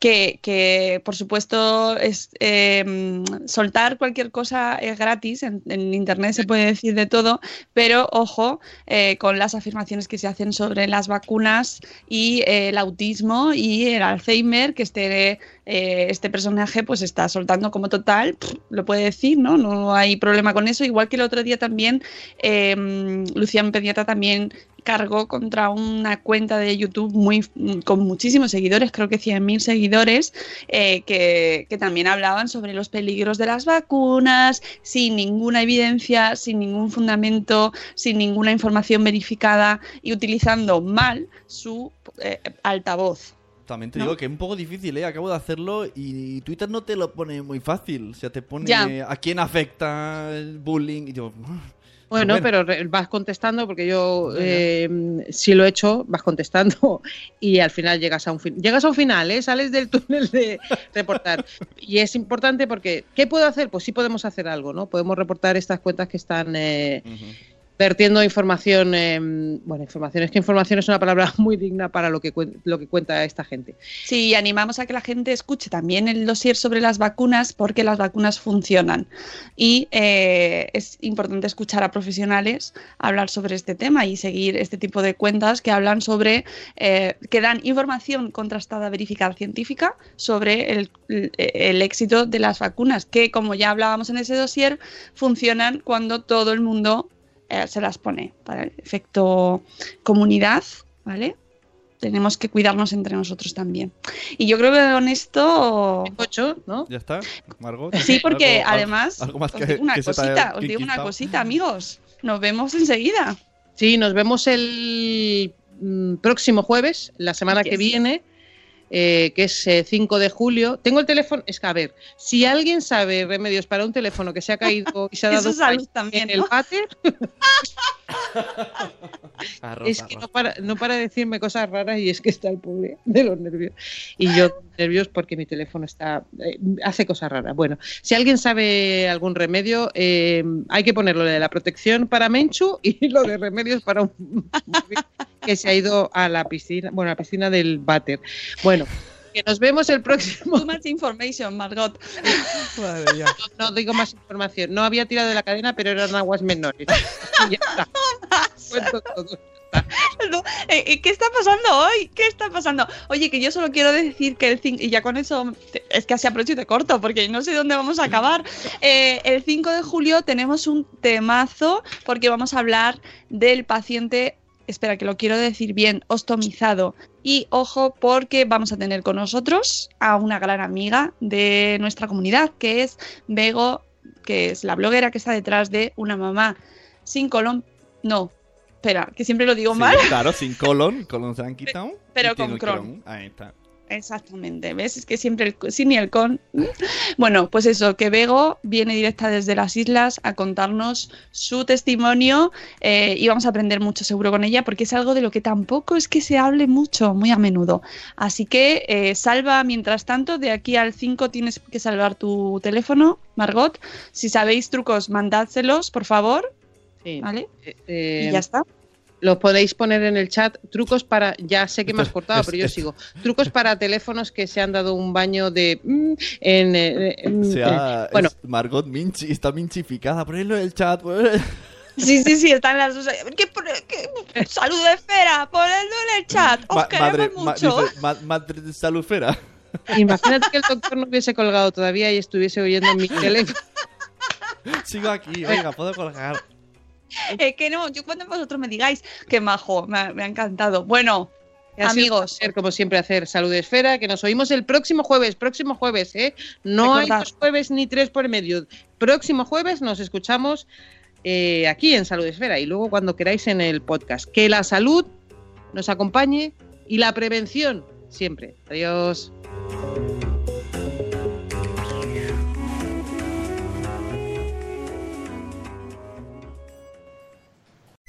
que, que por supuesto es eh, soltar cualquier cosa es gratis, en, internet se puede decir de todo, pero ojo eh, con las afirmaciones que se hacen sobre las vacunas y eh, el autismo y el Alzheimer, que este, eh, este personaje pues está soltando como total, lo puede decir, ¿no? No hay problema con eso, igual que el otro día también Lucian Pediatra también cargó contra una cuenta de YouTube muy con muchísimos seguidores, creo que 100.000 seguidores, eh, que, que también hablaban sobre los peligros de las vacunas, sin ninguna evidencia, sin ningún fundamento, sin ninguna información verificada y utilizando mal su eh, altavoz. También te ¿No? digo que es un poco difícil, ¿eh? Acabo de hacerlo y Twitter no te lo pone muy fácil. O sea, te pone Ya. a quién afecta el bullying y yo... Bueno, Bueno. pero vas contestando porque yo Venga. eh, si lo he hecho, vas contestando y al final llegas a un fin, llegas a un final, ¿eh? sales del túnel de reportar y es importante porque ¿qué puedo hacer? Pues sí podemos hacer algo, ¿no? Podemos reportar estas cuentas que están eh, vertiendo información, eh, bueno, información es que información es una palabra muy digna para lo que lo que cuenta esta gente. Sí, animamos a que la gente escuche también el dossier sobre las vacunas porque las vacunas funcionan. Y eh, es importante escuchar a profesionales hablar sobre este tema y seguir este tipo de cuentas que hablan sobre, eh, que dan información contrastada, verificada, científica sobre el éxito de las vacunas, que como ya hablábamos en ese dossier, funcionan cuando todo el mundo eh, se las pone para el efecto comunidad, ¿vale? tenemos que cuidarnos entre nosotros también. Y yo creo que con esto... Ocho, ¿no? ¿Ya está, Margot? Sí, porque ¿Algo- al- además, algo más os digo una que cosita, os digo una cosita, amigos. Nos vemos enseguida. Sí, nos vemos el mm, próximo jueves, la semana que viene, eh, que es eh, 5 de julio. Tengo el teléfono, es que a ver, si alguien sabe remedios para un teléfono que se ha caído y se ha Eso dado salud también, en el váter, es que no para, no para de decirme cosas raras y es que está el pobre de los nervios. Y yo nervios porque mi teléfono está eh, hace cosas raras. Bueno, si alguien sabe algún remedio, eh, hay que ponerlo de la protección para Menchu y lo de remedios para un que se ha ido a la piscina, bueno, a la piscina del váter. Bueno, que nos vemos el próximo. Too much information, Margot. Madre mía. No, no digo más información. No había tirado de la cadena, pero eran aguas menores. Y ya está. Cuento todo. No, eh, eh, ¿Qué está pasando hoy? ¿Qué está pasando? Oye, que yo solo quiero decir que el 5, y ya con eso, es que así aprovecho y te corto, porque no sé dónde vamos a acabar. Eh, el 5 de julio tenemos un temazo, porque vamos a hablar del paciente, espera que lo quiero decir bien, ostomizado. Y ojo, porque vamos a tener con nosotros a una gran amiga de nuestra comunidad, que es Bego, que es la bloguera que está detrás de una mamá sin colon. No, espera, que siempre lo digo Sí, mal. claro, sin colon, colon se han quitado. Pero con el Crohn. Ahí está. Exactamente, ¿ves? Es que siempre el sin y el con. Bueno, pues eso, que Bego viene directa desde las islas a contarnos su testimonio eh, y vamos a aprender mucho seguro con ella porque es algo de lo que tampoco es que se hable mucho, muy a menudo. Así que eh, salva, mientras tanto, de aquí al 5 tienes que salvar tu teléfono, Margot. Si sabéis trucos, mandádselos, por favor, Sí. ¿vale? Eh, y ya está. Lo podéis poner en el chat. Trucos para. Ya sé que me has cortado, pero yo sigo. Trucos para teléfonos que se han dado un baño de. mm, en, eh, en- O sea, eh, bueno, es Margot Minchi, está minchificada. Ponedlo en el chat. ponedlo- Sí, sí, sí, están las dos. ¿Qué, Salud de esfera, ponedlo en el chat. Os Ma- queremos madre, ma- mucho. dice, ma- madre de salufera. imagínate que el doctor no hubiese colgado todavía y estuviese oyendo mi teléfono. Sigo aquí, venga, puedo colgar. Eh, que no, yo cuando vosotros me digáis que majo, me ha, me ha encantado. Bueno, amigos, placer, como siempre, hacer Salud de Esfera, que nos oímos el próximo jueves, próximo jueves, ¿eh? No hay dos jueves ni tres por medio. Próximo jueves nos escuchamos eh, aquí en Salud Esfera y luego cuando queráis en el podcast. Que la salud nos acompañe y la prevención siempre. Adiós.